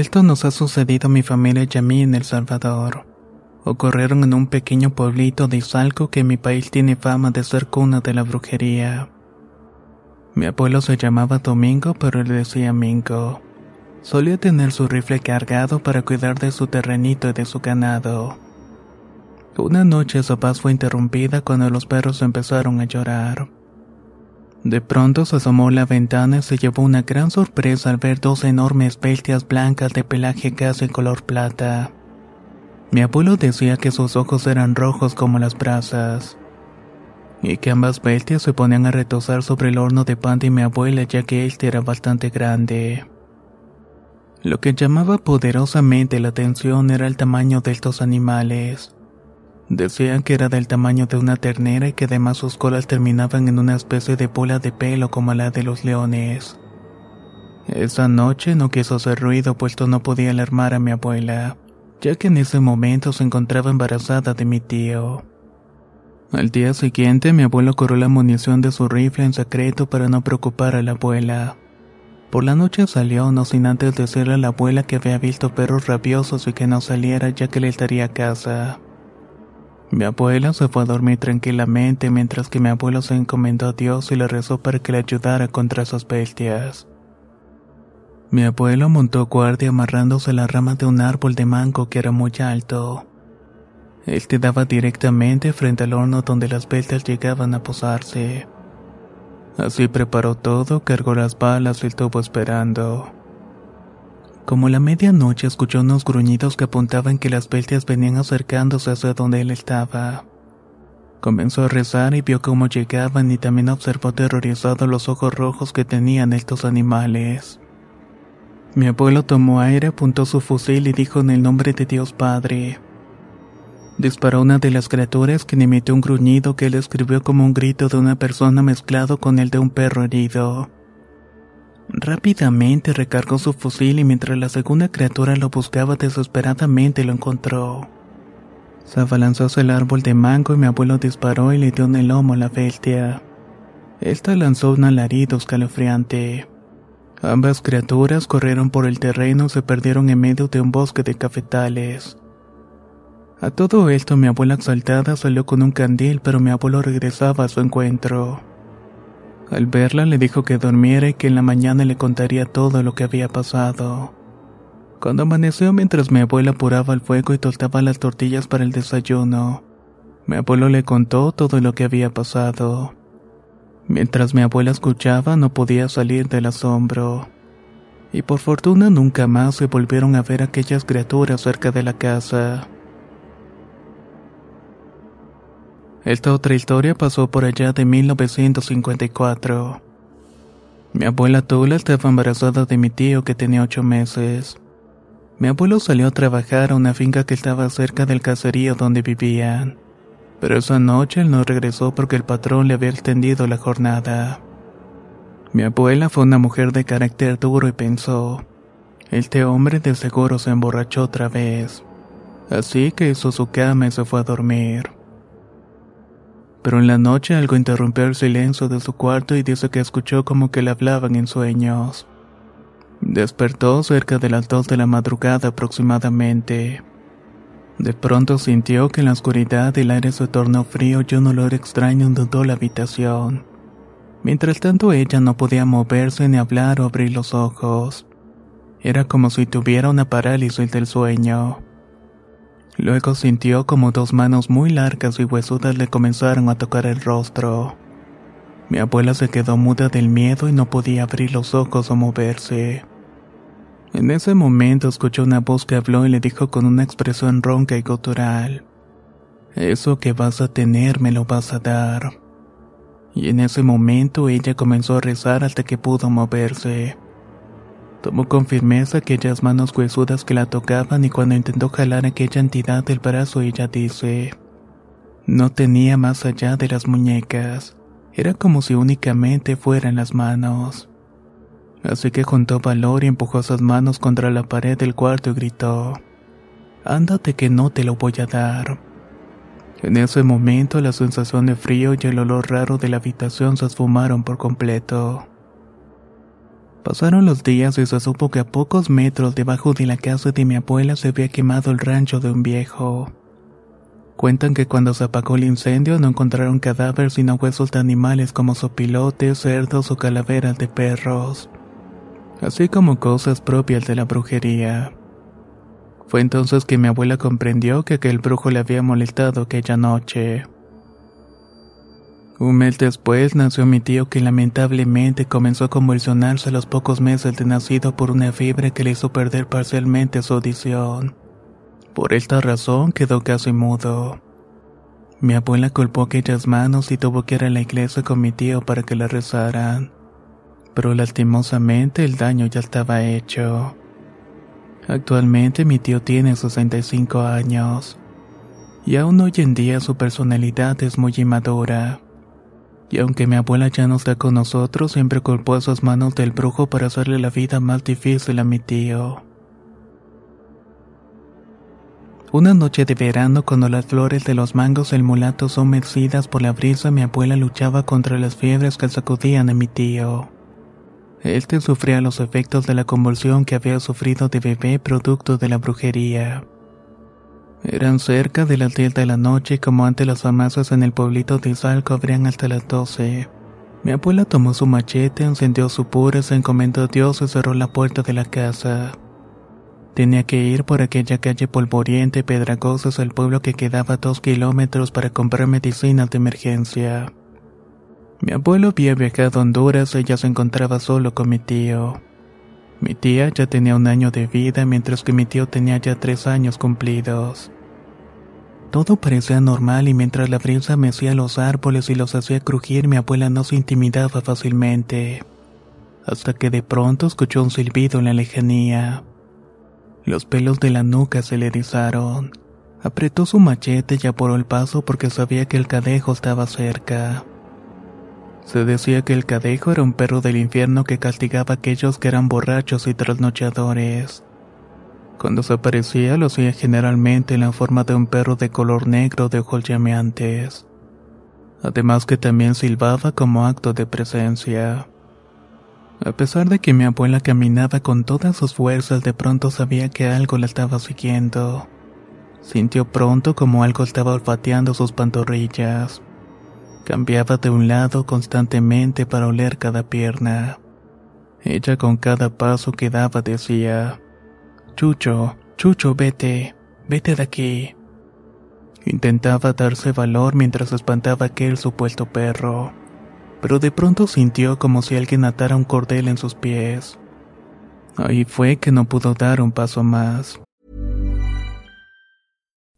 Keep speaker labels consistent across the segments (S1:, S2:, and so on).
S1: Esto nos ha sucedido a mi familia y a mí en El Salvador. Ocurrieron en un pequeño pueblito de Izalco que en mi país tiene fama de ser cuna de la brujería. Mi abuelo se llamaba Domingo, pero le decía Mingo. Solía tener su rifle cargado para cuidar de su terrenito y de su ganado. Una noche su paz fue interrumpida cuando los perros empezaron a llorar. De pronto se asomó a la ventana y se llevó una gran sorpresa al ver dos enormes bestias blancas de pelaje casi color plata. Mi abuelo decía que sus ojos eran rojos como las brasas, y que ambas bestias se ponían a retosar sobre el horno de pan de mi abuela ya que este era bastante grande. Lo que llamaba poderosamente la atención era el tamaño de estos animales. Decían que era del tamaño de una ternera y que además sus colas terminaban en una especie de bola de pelo como la de los leones. Esa noche no quiso hacer ruido puesto no podía alarmar a mi abuela, ya que en ese momento se encontraba embarazada de mi tío. Al día siguiente mi abuelo corrió la munición de su rifle en secreto para no preocupar a la abuela. Por la noche salió no sin antes decirle a la abuela que había visto perros rabiosos y que no saliera ya que le estaría a casa. Mi abuela se fue a dormir tranquilamente mientras que mi abuelo se encomendó a Dios y le rezó para que le ayudara contra esas bestias. Mi abuelo montó guardia amarrándose a la rama de un árbol de mango que era muy alto. Este daba directamente frente al horno donde las bestias llegaban a posarse. Así preparó todo, cargó las balas y estuvo esperando. Como la medianoche escuchó unos gruñidos que apuntaban que las bestias venían acercándose hacia donde él estaba. Comenzó a rezar y vio cómo llegaban y también observó aterrorizado los ojos rojos que tenían estos animales. Mi abuelo tomó aire, apuntó su fusil y dijo en el nombre de Dios Padre. Disparó una de las criaturas que emitió un gruñido que él escribió como un grito de una persona mezclado con el de un perro herido. Rápidamente recargó su fusil y mientras la segunda criatura lo buscaba desesperadamente lo encontró. Se abalanzó hacia el árbol de mango y mi abuelo disparó y le dio en el lomo a la bestia. Esta lanzó un alarido escalofriante. Ambas criaturas corrieron por el terreno y se perdieron en medio de un bosque de cafetales. A todo esto mi abuela exaltada salió con un candil pero mi abuelo regresaba a su encuentro. Al verla le dijo que durmiera y que en la mañana le contaría todo lo que había pasado. Cuando amaneció mientras mi abuela apuraba el fuego y tostaba las tortillas para el desayuno, mi abuelo le contó todo lo que había pasado. Mientras mi abuela escuchaba no podía salir del asombro. Y por fortuna nunca más se volvieron a ver aquellas criaturas cerca de la casa. Esta otra historia pasó por allá de 1954. Mi abuela Tula estaba embarazada de mi tío que tenía ocho meses. Mi abuelo salió a trabajar a una finca que estaba cerca del caserío donde vivían. Pero esa noche él no regresó porque el patrón le había extendido la jornada. Mi abuela fue una mujer de carácter duro y pensó, este hombre de seguro se emborrachó otra vez. Así que hizo su cama y se fue a dormir. Pero en la noche algo interrumpió el silencio de su cuarto y dice que escuchó como que le hablaban en sueños. Despertó cerca de las dos de la madrugada aproximadamente. De pronto sintió que en la oscuridad el aire se tornó frío y un olor extraño inundó la habitación. Mientras tanto ella no podía moverse ni hablar o abrir los ojos. Era como si tuviera una parálisis del sueño. Luego sintió como dos manos muy largas y huesudas le comenzaron a tocar el rostro. Mi abuela se quedó muda del miedo y no podía abrir los ojos o moverse. En ese momento escuchó una voz que habló y le dijo con una expresión ronca y gutural. Eso que vas a tener me lo vas a dar. Y en ese momento ella comenzó a rezar hasta que pudo moverse. Tomó con firmeza aquellas manos huesudas que la tocaban y cuando intentó jalar aquella entidad del brazo ella dice, no tenía más allá de las muñecas, era como si únicamente fueran las manos. Así que juntó valor y empujó sus manos contra la pared del cuarto y gritó, Ándate que no te lo voy a dar. En ese momento la sensación de frío y el olor raro de la habitación se esfumaron por completo. Pasaron los días y se supo que a pocos metros debajo de la casa de mi abuela se había quemado el rancho de un viejo. Cuentan que cuando se apagó el incendio no encontraron cadáveres sino huesos de animales como sopilotes, cerdos o calaveras de perros, así como cosas propias de la brujería. Fue entonces que mi abuela comprendió que aquel brujo le había molestado aquella noche. Un mes después nació mi tío que lamentablemente comenzó a convulsionarse a los pocos meses de nacido por una fiebre que le hizo perder parcialmente su audición. Por esta razón quedó casi mudo. Mi abuela culpó aquellas manos y tuvo que ir a la iglesia con mi tío para que la rezaran. Pero lastimosamente el daño ya estaba hecho. Actualmente mi tío tiene 65 años. Y aún hoy en día su personalidad es muy inmadura y aunque mi abuela ya no está con nosotros, siempre culpó a sus manos del brujo para hacerle la vida más difícil a mi tío. Una noche de verano, cuando las flores de los mangos del mulato son mecidas por la brisa, mi abuela luchaba contra las fiebres que sacudían a mi tío. Este sufría los efectos de la convulsión que había sufrido de bebé producto de la brujería. Eran cerca de las 10 de la noche y como antes las farmacias en el pueblito de Izalco abrían hasta las 12. Mi abuela tomó su machete, encendió su pura, se encomendó a Dios y cerró la puerta de la casa. Tenía que ir por aquella calle polvorienta y pedragosa al pueblo que quedaba a dos kilómetros para comprar medicinas de emergencia. Mi abuelo había viajado a Honduras y ella se encontraba solo con mi tío. Mi tía ya tenía un año de vida mientras que mi tío tenía ya tres años cumplidos. Todo parecía normal y mientras la brisa mecía los árboles y los hacía crujir mi abuela no se intimidaba fácilmente. Hasta que de pronto escuchó un silbido en la lejanía. Los pelos de la nuca se le erizaron. Apretó su machete y apuró el paso porque sabía que el cadejo estaba cerca. Se decía que el cadejo era un perro del infierno que castigaba a aquellos que eran borrachos y trasnochadores. Cuando se aparecía lo hacía generalmente en la forma de un perro de color negro de ojos llameantes. Además que también silbaba como acto de presencia. A pesar de que mi abuela caminaba con todas sus fuerzas, de pronto sabía que algo la estaba siguiendo. Sintió pronto como algo estaba olfateando sus pantorrillas. Cambiaba de un lado constantemente para oler cada pierna. Ella con cada paso que daba decía, Chucho, Chucho, vete, vete de aquí. Intentaba darse valor mientras espantaba aquel supuesto perro, pero de pronto sintió como si alguien atara un cordel en sus pies. Ahí fue que no pudo dar un paso más.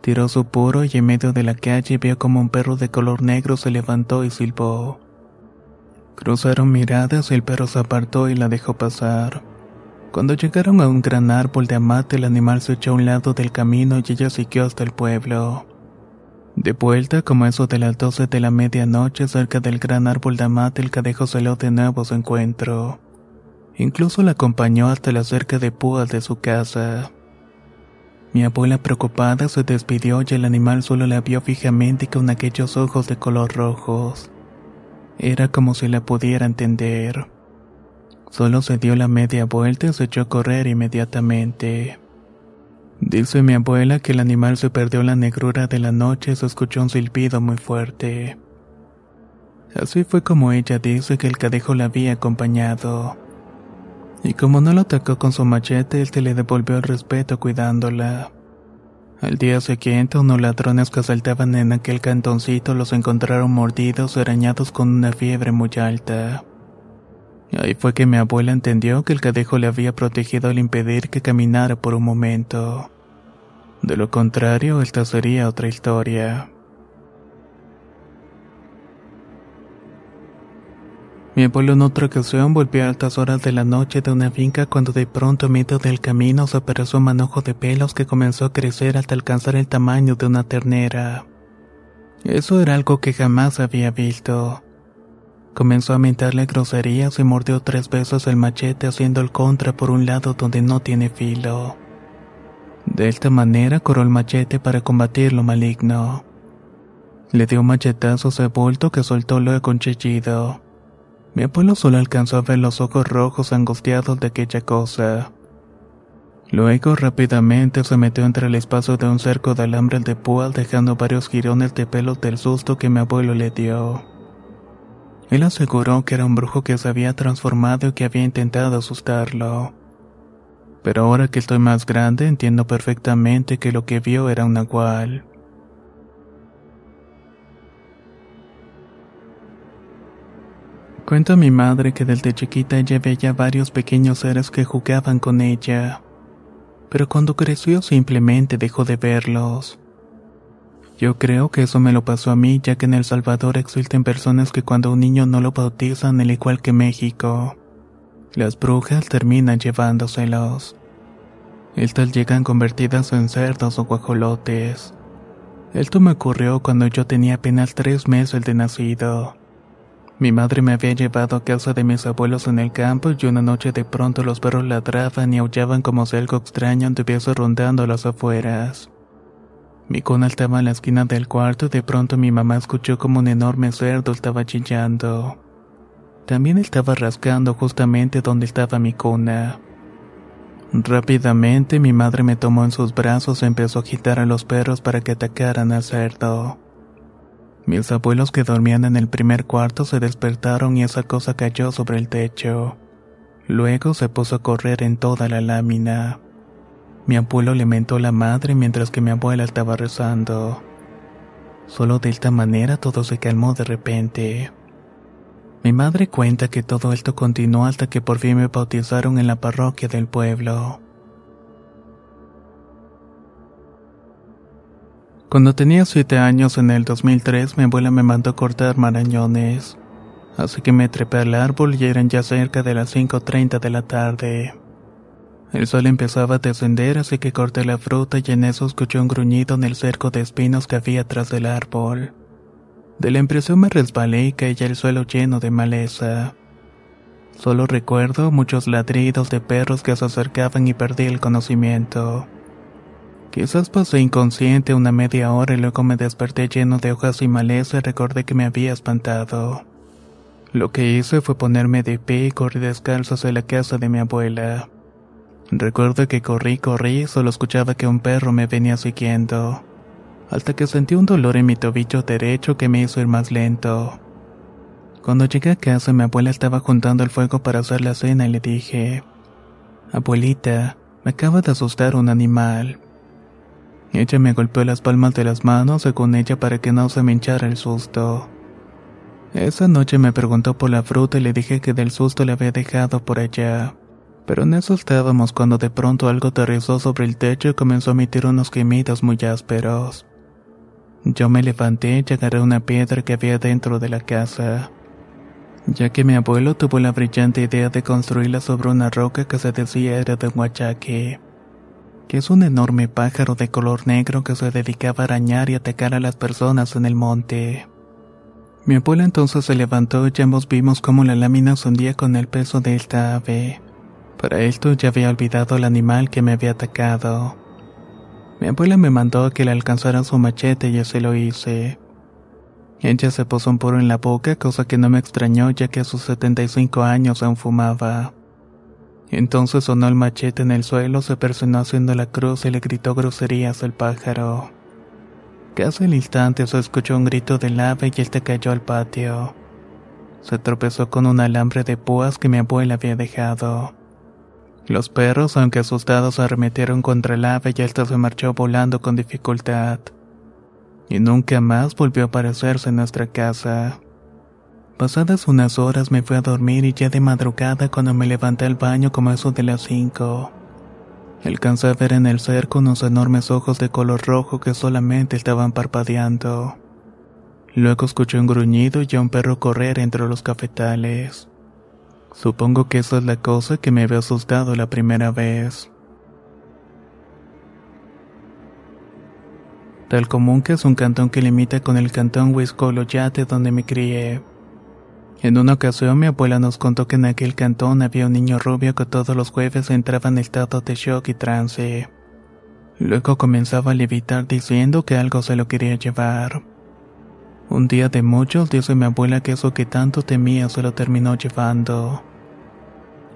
S1: Tiró su puro y en medio de la calle vio como un perro de color negro se levantó y silbó. Cruzaron miradas y el perro se apartó y la dejó pasar. Cuando llegaron a un gran árbol de amate, el animal se echó a un lado del camino y ella siguió hasta el pueblo. De vuelta, como eso de las doce de la medianoche, cerca del gran árbol de amate, el cadejo salió de nuevo su encuentro. Incluso la acompañó hasta la cerca de púas de su casa. Mi abuela preocupada se despidió y el animal solo la vio fijamente con aquellos ojos de color rojos. Era como si la pudiera entender. Solo se dio la media vuelta y se echó a correr inmediatamente. Dice mi abuela que el animal se perdió la negrura de la noche y se escuchó un silbido muy fuerte. Así fue como ella dice que el cadejo la había acompañado. Y como no lo atacó con su machete, él se le devolvió el respeto cuidándola. Al día siguiente, unos ladrones que asaltaban en aquel cantoncito los encontraron mordidos arañados con una fiebre muy alta. Ahí fue que mi abuela entendió que el cadejo le había protegido al impedir que caminara por un momento. De lo contrario, esta sería otra historia. Mi abuelo en otra ocasión volvió a altas horas de la noche de una finca cuando de pronto en medio del camino se apareció un manojo de pelos que comenzó a crecer hasta alcanzar el tamaño de una ternera. Eso era algo que jamás había visto. Comenzó a mentarle groserías y mordió tres veces el machete haciendo el contra por un lado donde no tiene filo. De esta manera corrió el machete para combatir lo maligno. Le dio machetazos de bulto que soltó luego un chillido. Mi abuelo solo alcanzó a ver los ojos rojos angustiados de aquella cosa. Luego rápidamente se metió entre el espacio de un cerco de alambre de púa dejando varios girones de pelos del susto que mi abuelo le dio. Él aseguró que era un brujo que se había transformado y que había intentado asustarlo. Pero ahora que estoy más grande entiendo perfectamente que lo que vio era un nahual. Cuenta mi madre que desde chiquita ella veía varios pequeños seres que jugaban con ella, pero cuando creció simplemente dejó de verlos. Yo creo que eso me lo pasó a mí, ya que en El Salvador existen personas que cuando un niño no lo bautizan, al igual que México, las brujas terminan llevándoselos. Estas llegan convertidas en cerdos o guajolotes. Esto me ocurrió cuando yo tenía apenas tres meses de nacido. Mi madre me había llevado a casa de mis abuelos en el campo y una noche de pronto los perros ladraban y aullaban como si algo extraño anduviese rondando las afueras. Mi cuna estaba en la esquina del cuarto y de pronto mi mamá escuchó como un enorme cerdo estaba chillando. También estaba rascando justamente donde estaba mi cuna. Rápidamente mi madre me tomó en sus brazos y empezó a agitar a los perros para que atacaran al cerdo. Mis abuelos que dormían en el primer cuarto se despertaron y esa cosa cayó sobre el techo. Luego se puso a correr en toda la lámina. Mi abuelo le mentó la madre mientras que mi abuela estaba rezando. Solo de esta manera todo se calmó de repente. Mi madre cuenta que todo esto continuó hasta que por fin me bautizaron en la parroquia del pueblo. Cuando tenía siete años en el 2003 mi abuela me mandó cortar marañones. Así que me trepé al árbol y eran ya cerca de las 5.30 de la tarde. El sol empezaba a descender así que corté la fruta y en eso escuché un gruñido en el cerco de espinos que había atrás del árbol. De la impresión me resbalé y caí al suelo lleno de maleza. Solo recuerdo muchos ladridos de perros que se acercaban y perdí el conocimiento. Quizás pasé inconsciente una media hora y luego me desperté lleno de hojas y maleza y recordé que me había espantado. Lo que hice fue ponerme de pie y corrí descalzo hacia la casa de mi abuela. Recuerdo que corrí, corrí solo escuchaba que un perro me venía siguiendo, hasta que sentí un dolor en mi tobillo derecho que me hizo ir más lento. Cuando llegué a casa mi abuela estaba juntando el fuego para hacer la cena y le dije, Abuelita, me acaba de asustar un animal. Ella me golpeó las palmas de las manos según ella para que no se me hinchara el susto. Esa noche me preguntó por la fruta y le dije que del susto le había dejado por allá. Pero en eso estábamos cuando de pronto algo aterrizó sobre el techo y comenzó a emitir unos gemidos muy ásperos. Yo me levanté y agarré una piedra que había dentro de la casa, ya que mi abuelo tuvo la brillante idea de construirla sobre una roca que se decía era de huachaque que es un enorme pájaro de color negro que se dedicaba a arañar y atacar a las personas en el monte. Mi abuela entonces se levantó y ambos vimos cómo la lámina se hundía con el peso de esta ave. Para esto ya había olvidado al animal que me había atacado. Mi abuela me mandó a que le alcanzara su machete y así lo hice. Ella se puso un puro en la boca, cosa que no me extrañó ya que a sus 75 años aún fumaba. Entonces sonó el machete en el suelo, se personó haciendo la cruz y le gritó groserías al pájaro. Casi al instante se escuchó un grito del ave y este cayó al patio. Se tropezó con un alambre de púas que mi abuela había dejado. Los perros, aunque asustados, arremetieron contra el ave y ésta se marchó volando con dificultad. Y nunca más volvió a aparecerse en nuestra casa. Pasadas unas horas me fui a dormir y ya de madrugada cuando me levanté al baño como eso de las cinco. Alcancé a ver en el cerco unos enormes ojos de color rojo que solamente estaban parpadeando. Luego escuché un gruñido y a un perro correr entre los cafetales. Supongo que esa es la cosa que me había asustado la primera vez. Tal común que es un cantón que limita con el cantón Huiscoloyate donde me crié. En una ocasión mi abuela nos contó que en aquel cantón había un niño rubio que todos los jueves entraba en estado de shock y trance. Luego comenzaba a levitar diciendo que algo se lo quería llevar. Un día de muchos dice mi abuela que eso que tanto temía se lo terminó llevando.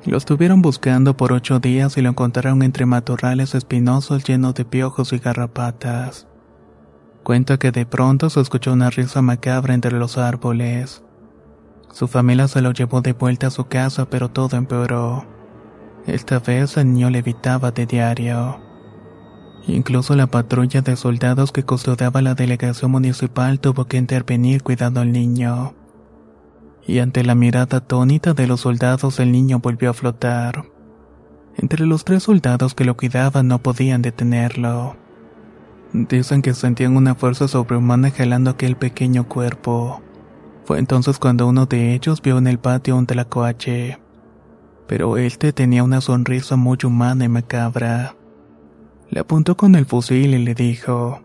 S1: Lo estuvieron buscando por ocho días y lo encontraron entre matorrales espinosos llenos de piojos y garrapatas. Cuenta que de pronto se escuchó una risa macabra entre los árboles. Su familia se lo llevó de vuelta a su casa, pero todo empeoró. Esta vez el niño le evitaba de diario. Incluso la patrulla de soldados que custodiaba la delegación municipal tuvo que intervenir cuidando al niño. Y ante la mirada atónita de los soldados el niño volvió a flotar. Entre los tres soldados que lo cuidaban no podían detenerlo. Dicen que sentían una fuerza sobrehumana jalando aquel pequeño cuerpo. Fue entonces cuando uno de ellos vio en el patio un tlacoache. Pero este tenía una sonrisa muy humana y macabra. Le apuntó con el fusil y le dijo,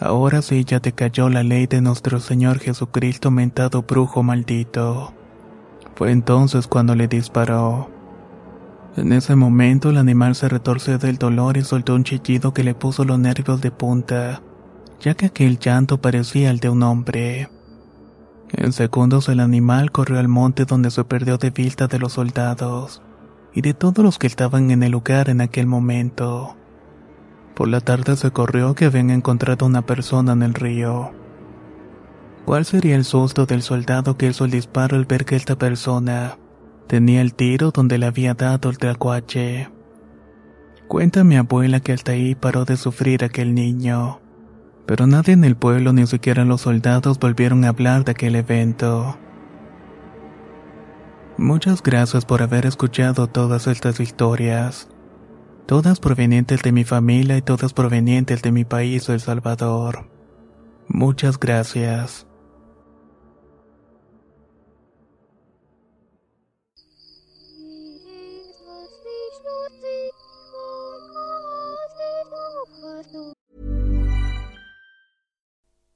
S1: Ahora sí ya te cayó la ley de nuestro Señor Jesucristo mentado brujo maldito. Fue entonces cuando le disparó. En ese momento el animal se retorció del dolor y soltó un chillido que le puso los nervios de punta, ya que aquel llanto parecía el de un hombre. En segundos el animal corrió al monte donde se perdió de vista de los soldados y de todos los que estaban en el lugar en aquel momento. Por la tarde se corrió que habían encontrado una persona en el río. ¿Cuál sería el susto del soldado que hizo el disparo al ver que esta persona tenía el tiro donde le había dado el tracuache? Cuenta mi abuela que hasta ahí paró de sufrir aquel niño pero nadie en el pueblo, ni siquiera los soldados, volvieron a hablar de aquel evento. Muchas gracias por haber escuchado todas estas historias, todas provenientes de mi familia y todas provenientes de mi país, El Salvador. Muchas gracias.